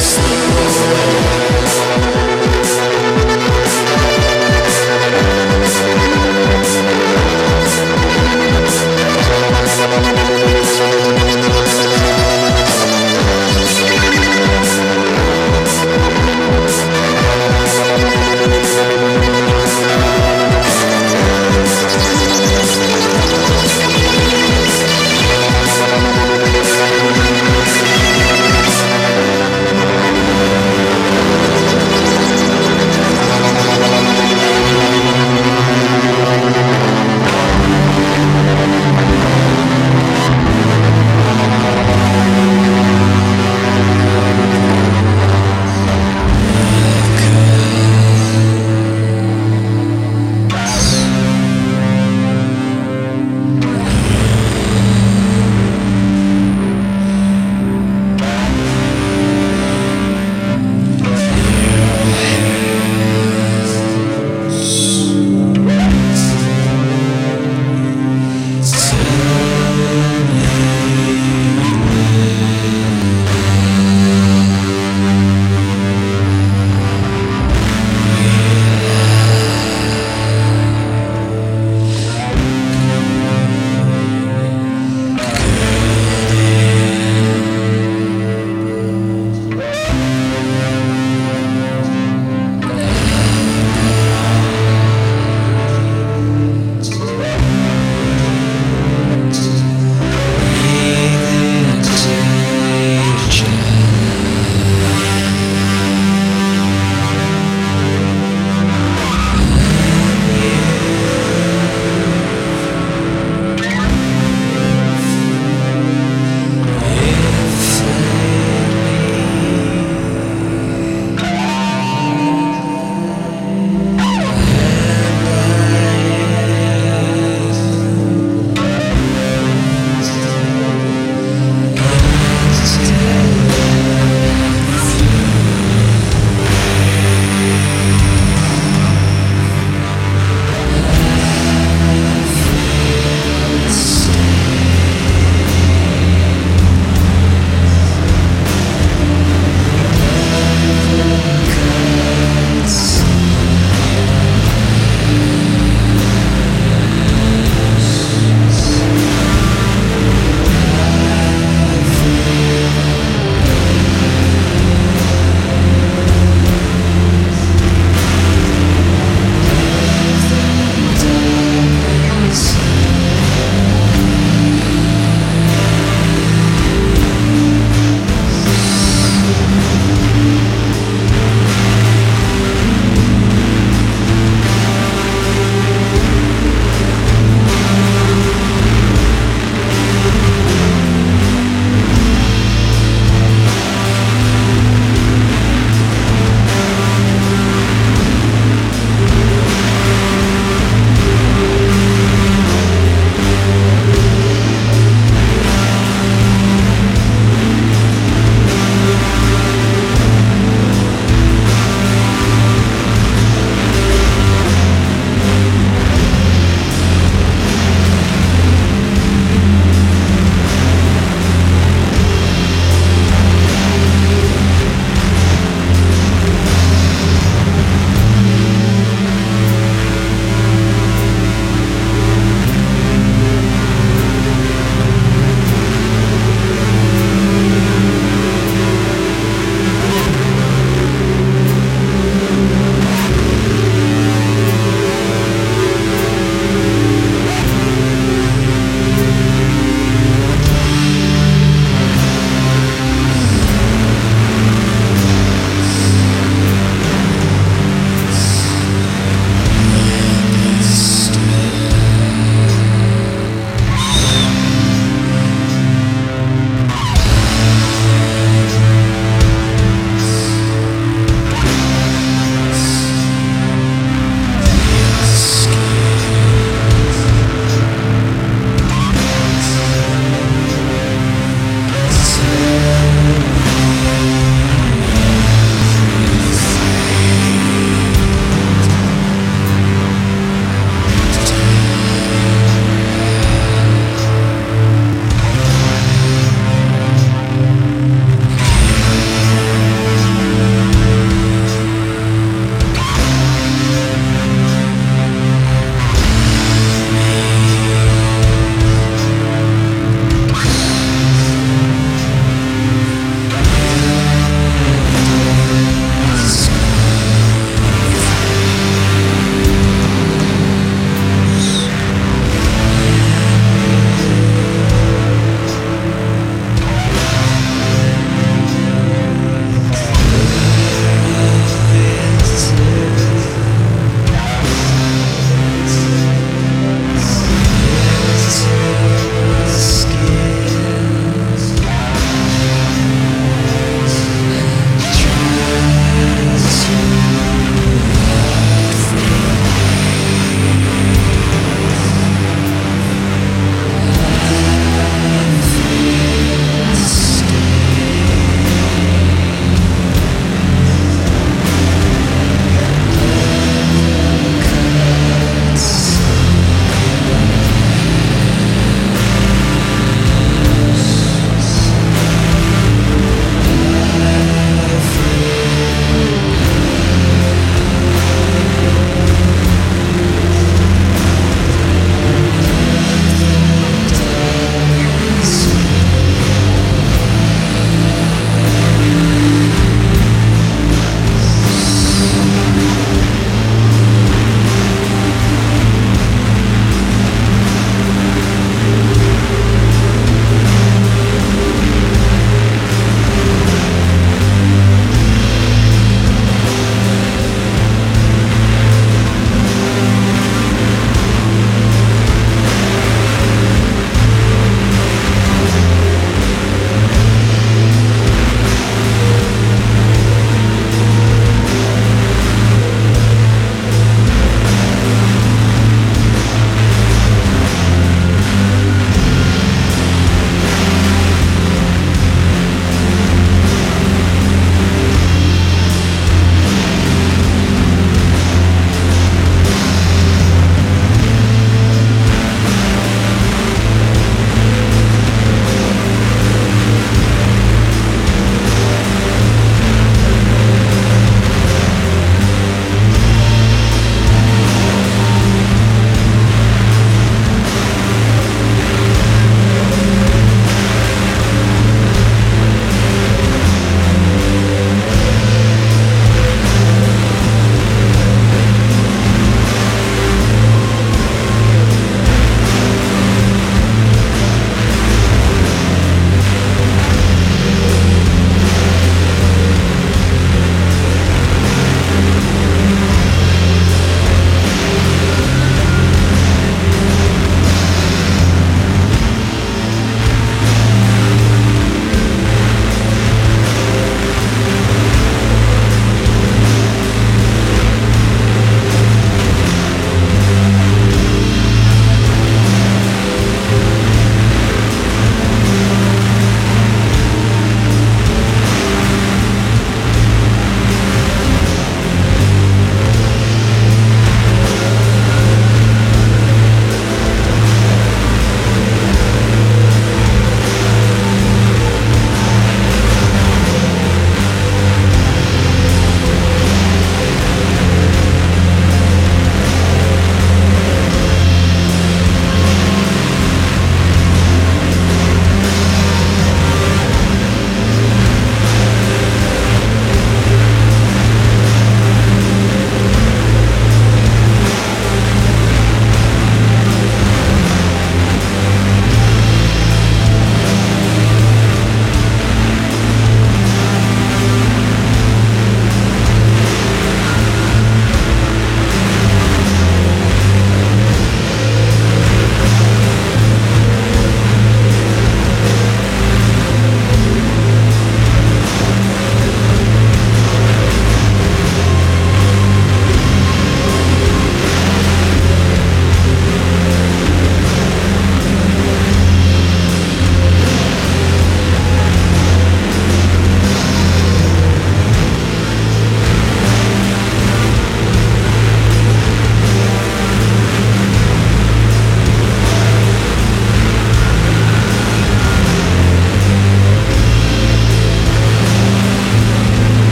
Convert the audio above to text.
sleep.